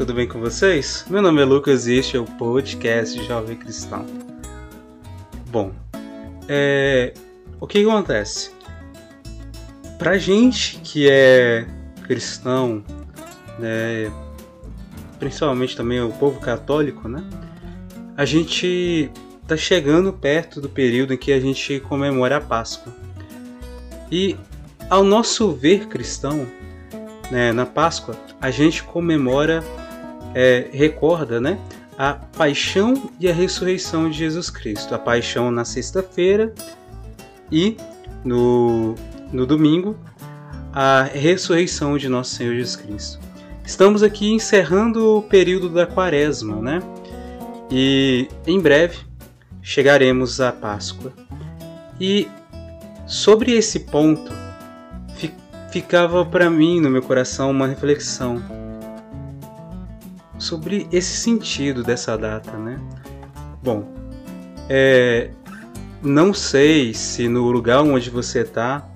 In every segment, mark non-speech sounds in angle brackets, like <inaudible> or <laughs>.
Tudo bem com vocês? Meu nome é Lucas e este é o podcast Jovem Cristão. Bom, é... o que acontece? Pra gente que é cristão, né, principalmente também o povo católico, né, a gente tá chegando perto do período em que a gente comemora a Páscoa. E ao nosso ver cristão, né, na Páscoa, a gente comemora, é, recorda, né, a paixão e a ressurreição de Jesus Cristo. A paixão na sexta-feira e no, no domingo, a ressurreição de nosso Senhor Jesus Cristo. Estamos aqui encerrando o período da quaresma, né? E em breve chegaremos à Páscoa. E sobre esse ponto, ficava para mim no meu coração uma reflexão sobre esse sentido dessa data, né? Bom, é, não sei se no lugar onde você está,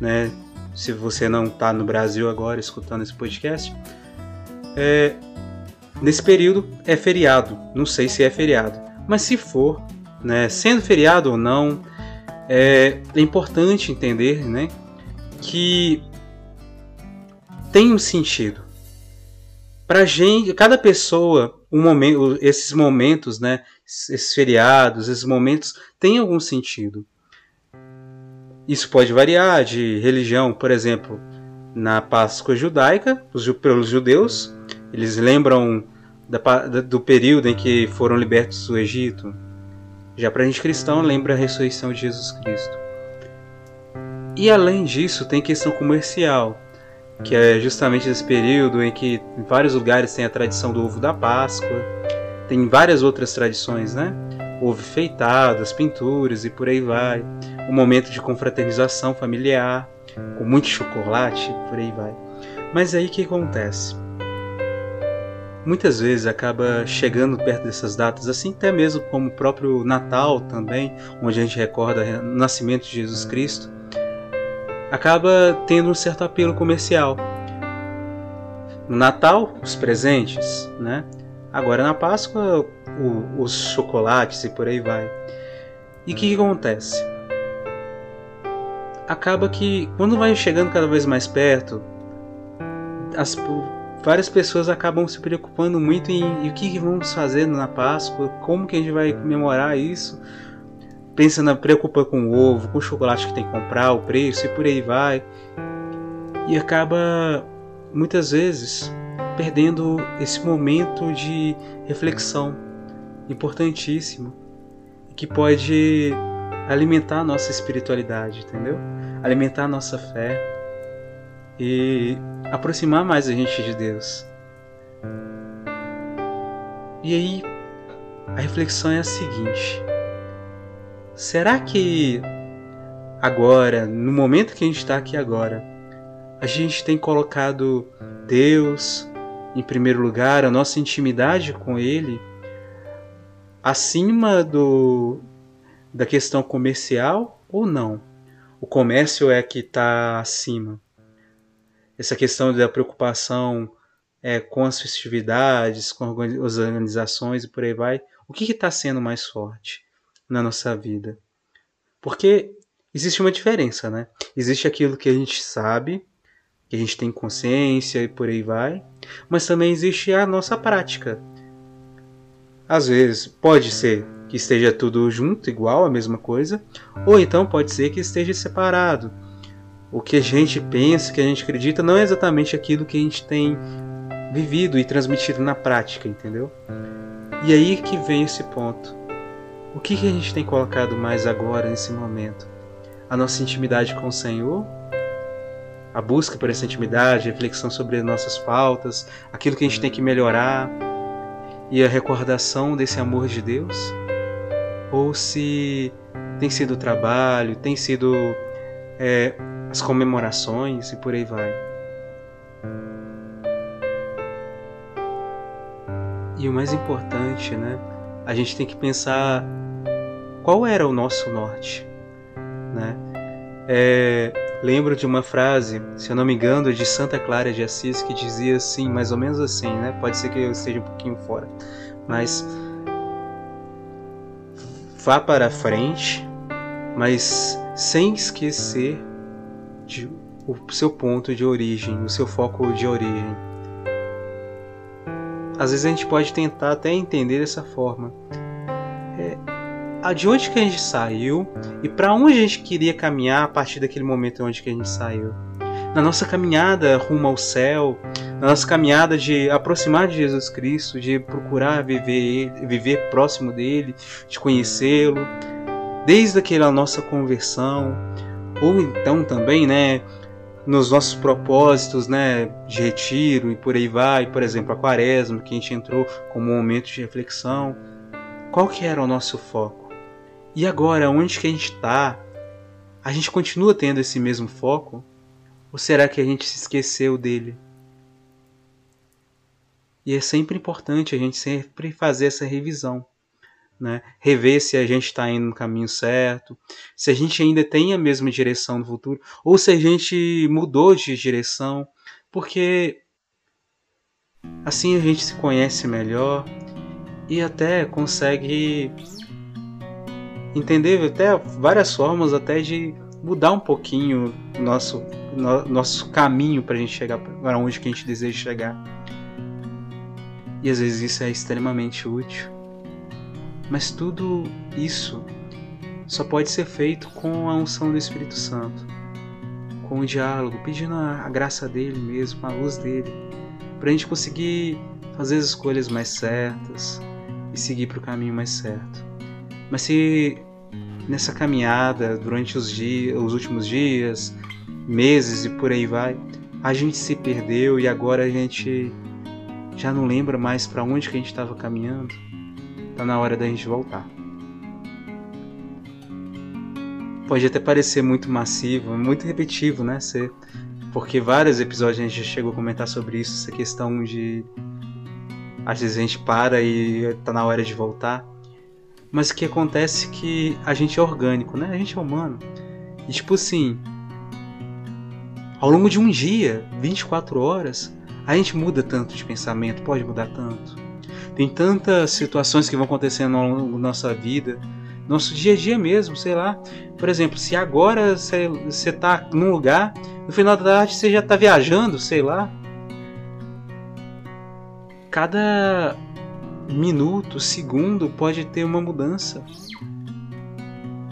né? Se você não está no Brasil agora escutando esse podcast, é, nesse período é feriado. Não sei se é feriado, mas se for, né? Sendo feriado ou não, é, é importante entender, né? Que tem um sentido. Para gente, cada pessoa, um momento, esses momentos, né, esses feriados, esses momentos têm algum sentido. Isso pode variar de religião, por exemplo, na Páscoa judaica, os, pelos judeus, eles lembram da, do período em que foram libertos do Egito. Já para a gente cristão, lembra a ressurreição de Jesus Cristo. E além disso, tem questão comercial que é justamente esse período em que em vários lugares tem a tradição do ovo da Páscoa, tem várias outras tradições, né? Ovo feitado, as pinturas e por aí vai. Um momento de confraternização familiar, com muito chocolate, por aí vai. Mas aí o que acontece? Muitas vezes acaba chegando perto dessas datas, assim até mesmo como o próprio Natal também, onde a gente recorda o nascimento de Jesus Cristo acaba tendo um certo apelo comercial. No Natal, os presentes, né? Agora na Páscoa, o, os chocolates e por aí vai. E o que, que acontece? Acaba que quando vai chegando cada vez mais perto, as, várias pessoas acabam se preocupando muito em, em o que, que vamos fazer na Páscoa, como que a gente vai comemorar isso pensa na preocupa com o ovo, com o chocolate que tem que comprar, o preço e por aí vai. E acaba muitas vezes perdendo esse momento de reflexão importantíssimo que pode alimentar a nossa espiritualidade, entendeu? Alimentar a nossa fé e aproximar mais a gente de Deus. E aí a reflexão é a seguinte: Será que agora, no momento que a gente está aqui agora, a gente tem colocado Deus em primeiro lugar, a nossa intimidade com Ele, acima do da questão comercial ou não? O comércio é que está acima. Essa questão da preocupação é, com as festividades, com as organizações e por aí vai, o que está sendo mais forte na nossa vida? Porque existe uma diferença, né? Existe aquilo que a gente sabe, que a gente tem consciência e por aí vai, mas também existe a nossa prática. Às vezes pode ser que esteja tudo junto, igual, a mesma coisa, ou então pode ser que esteja separado. O que a gente pensa, que a gente acredita, não é exatamente aquilo que a gente tem vivido e transmitido na prática, entendeu? E aí que vem esse ponto. O que, que a gente tem colocado mais agora, nesse momento? A nossa intimidade com o Senhor? A busca por essa intimidade, a reflexão sobre nossas faltas, aquilo que a gente tem que melhorar e a recordação desse amor de Deus? Ou se tem sido o trabalho, tem sido é, as comemorações e por aí vai. E o mais importante, né? A gente tem que pensar qual era o nosso norte, né? É, lembro de uma frase, se eu não me engano, de Santa Clara de Assis que dizia assim, mais ou menos assim, né? Pode ser que eu esteja um pouquinho fora, mas vá para frente, mas sem esquecer de, o seu ponto de origem, o seu foco de origem às vezes a gente pode tentar até entender dessa forma. É, de onde que a gente saiu e para onde a gente queria caminhar a partir daquele momento onde que a gente saiu. Na nossa caminhada rumo ao céu, na nossa caminhada de aproximar de Jesus Cristo, de procurar viver, viver próximo dele, de conhecê-lo, desde aquela nossa conversão, ou então também, né, nos nossos propósitos, né, de retiro e por aí vai, por exemplo, a quaresma, que a gente entrou como um momento de reflexão. Qual que era o nosso foco? E agora, onde que a gente está? A gente continua tendo esse mesmo foco? Ou será que a gente se esqueceu dele? E é sempre importante a gente sempre fazer essa revisão né? rever se a gente está indo no caminho certo, se a gente ainda tem a mesma direção no futuro, ou se a gente mudou de direção, porque assim a gente se conhece melhor e até consegue entender até várias formas até de mudar um pouquinho nosso, no, nosso caminho para a gente chegar para onde que a gente deseja chegar. E às vezes isso é extremamente útil. Mas tudo isso só pode ser feito com a unção do Espírito Santo, com o diálogo, pedindo a graça dele mesmo, a luz dele, para a gente conseguir fazer as escolhas mais certas e seguir para o caminho mais certo. Mas se nessa caminhada, durante os, dias, os últimos dias, meses e por aí vai, a gente se perdeu e agora a gente já não lembra mais para onde que a gente estava caminhando, Tá na hora da gente voltar. Pode até parecer muito massivo, muito repetitivo, né? Ser, porque vários episódios a gente chegou a comentar sobre isso, essa questão de às vezes a gente para e tá na hora de voltar. Mas o que acontece é que a gente é orgânico, né? A gente é humano. E tipo assim, ao longo de um dia, 24 horas, a gente muda tanto de pensamento, pode mudar tanto. Tem tantas situações que vão acontecendo da nossa vida, nosso dia a dia mesmo, sei lá. Por exemplo, se agora você está num lugar, no final da tarde você já está viajando, sei lá. Cada minuto, segundo pode ter uma mudança.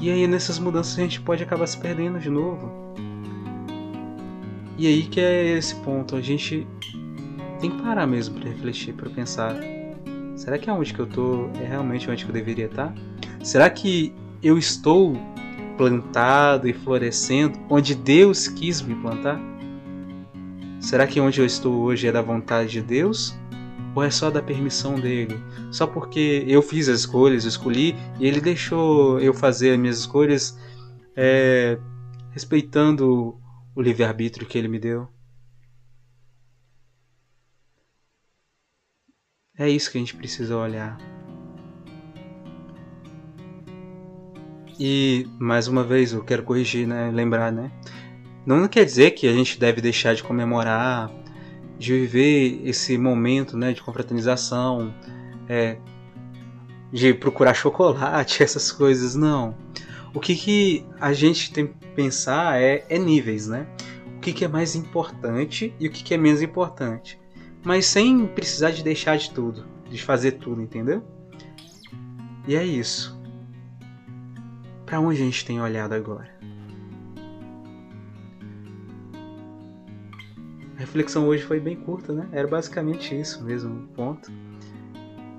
E aí nessas mudanças a gente pode acabar se perdendo de novo. E aí que é esse ponto, a gente tem que parar mesmo para refletir, para pensar Será que aonde que eu tô é realmente onde que eu deveria estar? Será que eu estou plantado e florescendo onde Deus quis me plantar? Será que onde eu estou hoje é da vontade de Deus? Ou é só da permissão dele? Só porque eu fiz as escolhas, escolhi e ele deixou eu fazer as minhas escolhas é, respeitando o livre-arbítrio que ele me deu? É isso que a gente precisa olhar. E mais uma vez eu quero corrigir, né, lembrar, né? Não quer dizer que a gente deve deixar de comemorar, de viver esse momento, né, de confraternização, é, de procurar chocolate, <laughs> essas coisas, não. O que, que a gente tem que pensar é, é níveis, né? O que, que é mais importante e o que, que é menos importante. Mas sem precisar de deixar de tudo, de fazer tudo, entendeu? E é isso. Para onde a gente tem olhado agora? A reflexão hoje foi bem curta, né? Era basicamente isso mesmo, ponto.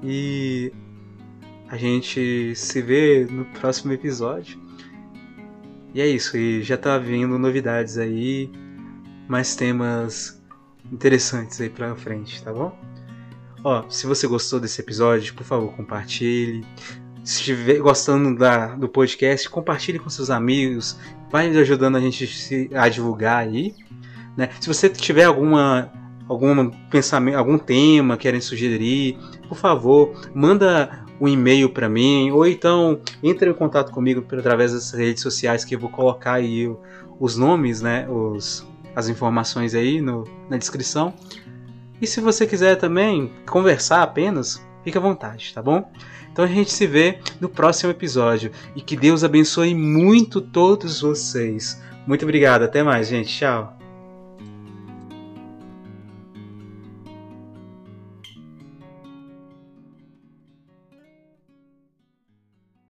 E a gente se vê no próximo episódio. E é isso, e já tá vindo novidades aí, mais temas interessantes aí pra frente, tá bom? Ó, se você gostou desse episódio, por favor, compartilhe. Se estiver gostando da, do podcast, compartilhe com seus amigos. Vai ajudando a gente a divulgar aí. Né? Se você tiver alguma algum pensamento, algum tema querem sugerir, por favor, manda um e-mail para mim ou então entre em contato comigo através das redes sociais que eu vou colocar aí os nomes, né, os, as informações aí no, na descrição. E se você quiser também conversar apenas, fique à vontade, tá bom? Então a gente se vê no próximo episódio e que Deus abençoe muito todos vocês. Muito obrigado, até mais, gente. Tchau.